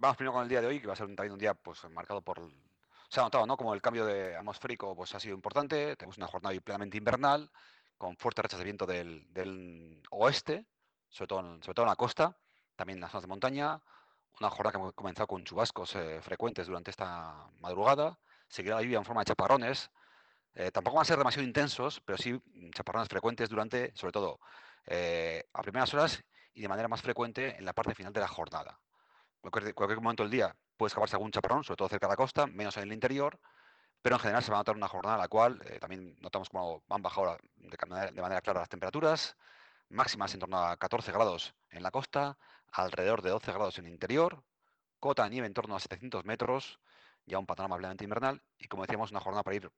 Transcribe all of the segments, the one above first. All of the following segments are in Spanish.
vamos primero con el día de hoy, que va a ser también un día pues, marcado por... Se ha notado, ¿no? Como el cambio de atmosférico pues, ha sido importante. Tenemos una jornada plenamente invernal, con fuertes rachas de viento del, oeste, sobre todo, en, sobre todo en la costa, también en las zonas de montaña. Una jornada que ha comenzado con chubascos eh, frecuentes durante esta madrugada. Seguirá la lluvia en forma de chaparrones. Eh, tampoco van a ser demasiado intensos, pero sí chaparrones frecuentes durante, sobre todo, eh, a primeras horas y de manera más frecuente en la parte final de la jornada cualquier, cualquier momento del día puede escaparse algún chaparrón, sobre todo cerca de la costa, menos en el interior, pero en general se va a notar una jornada en la cual eh, también notamos cómo van bajando de, de manera clara las temperaturas, máximas en torno a 14 grados en la costa, alrededor de 12 grados en el interior, cota de nieve en torno a 700 metros, ya un panorama plenamente invernal, y como decíamos, una jornada para ir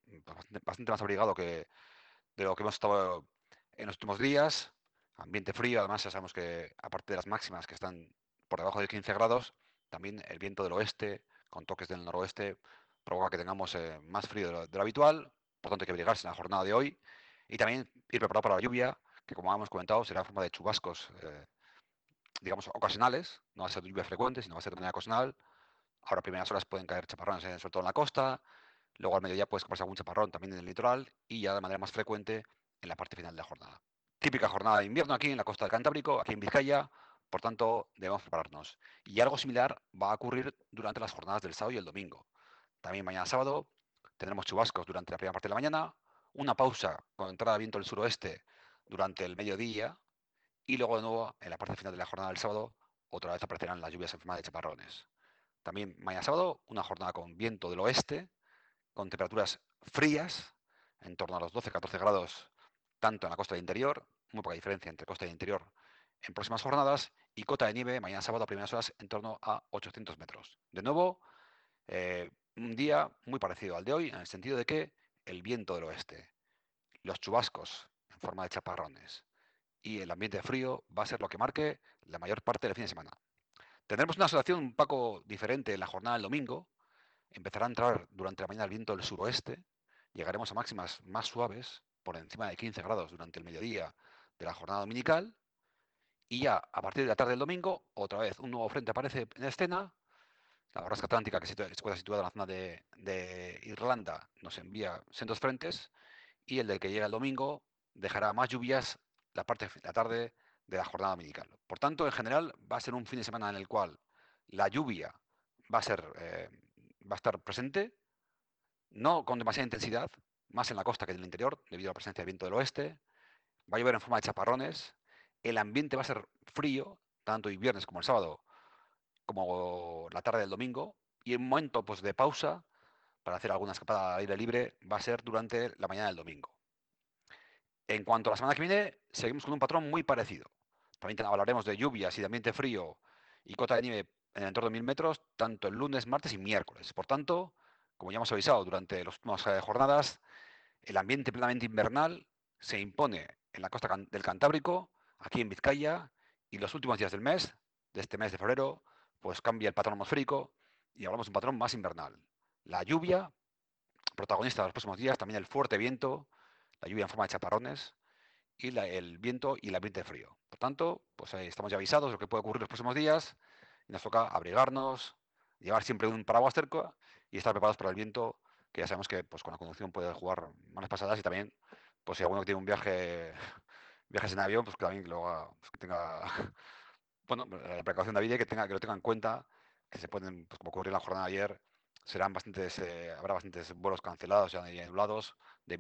bastante, más abrigado que de lo que hemos estado en los últimos días, ambiente frío, además ya sabemos que aparte de las máximas que están por debajo de 15 grados, también el viento del oeste, con toques del noroeste, provoca que tengamos eh, más frío de lo, habitual, por tanto hay que abrigarse en la jornada de hoy y también ir preparado para la lluvia, que como hemos comentado será en forma de chubascos, eh, digamos, ocasionales, no va a ser lluvia frecuente, sino va a ser de manera ocasional. Ahora a primeras horas pueden caer chaparrones, eh, sobre todo en la costa, luego al mediodía puede pasar algún chaparrón también en el litoral y ya de manera más frecuente en la parte final de la jornada. Típica jornada de invierno aquí en la costa del Cantábrico, aquí en Vizcaya, por tanto, debemos prepararnos. Y algo similar va a ocurrir durante las jornadas del sábado y el domingo. También mañana sábado tendremos chubascos durante la primera parte de la mañana, una pausa con entrada de viento del suroeste durante el mediodía y luego de nuevo en la parte final de la jornada del sábado otra vez aparecerán las lluvias en forma de chaparrones. También mañana sábado una jornada con viento del oeste, con temperaturas frías, en torno a los 12-14 grados, tanto en la costa del interior, muy poca diferencia entre costa y interior en próximas jornadas, y cota de nieve mañana sábado a primeras horas en torno a 800 metros. De nuevo, eh, un día muy parecido al de hoy, en el sentido de que el viento del oeste, los chubascos en forma de chaparrones y el ambiente frío va a ser lo que marque la mayor parte del fin de semana. Tendremos una situación un poco diferente en la jornada del domingo. Empezará a entrar durante la mañana el viento del suroeste. Llegaremos a máximas más suaves, por encima de 15 grados durante el mediodía de la jornada dominical. Y ya a partir de la tarde del domingo, otra vez un nuevo frente aparece en escena. La borrasca atlántica que se encuentra situada en la zona de, Irlanda nos envía sendos frentes y el del que llega el domingo dejará más lluvias la parte la tarde de la jornada dominical. Por tanto, en general va a ser un fin de semana en el cual la lluvia va a ser eh, va a estar presente, no con demasiada intensidad, más en la costa que en el interior, debido a la presencia del viento del oeste. Va a llover en forma de chaparrones, el ambiente va a ser frío, tanto el viernes como el sábado, como la tarde del domingo, y el momento pues, de pausa para hacer alguna escapada al aire libre va a ser durante la mañana del domingo. En cuanto a la semana que viene, seguimos con un patrón muy parecido. También hablaremos de lluvias y de ambiente frío y cota de nieve en el entorno de mil metros, tanto el lunes, martes y miércoles. Por tanto, como ya hemos avisado durante las últimas eh, jornadas, el ambiente plenamente invernal se impone en la costa del Cantábrico aquí en Vizcaya y los últimos días del mes, de este mes de febrero, pues cambia el patrón atmosférico y hablamos de un patrón más invernal. La lluvia, protagonista de los próximos días, también el fuerte viento, la lluvia en forma de chaparrones y el viento y el ambiente frío. Por tanto, pues estamos ya avisados de lo que puede ocurrir los próximos días y nos toca abrigarnos, llevar siempre un paraguas cerca y estar preparados para el viento, que ya sabemos que pues, con la conducción puede jugar malas pasadas y también, pues si alguno tiene un viaje viajes en avión, pues que también lo pues, que tenga, bueno, la precaución de vida que tenga, que lo tenga en cuenta, que se pueden, pues como ocurrió en la jornada de ayer, serán bastantes, eh, habrá bastantes vuelos cancelados, ya anulados,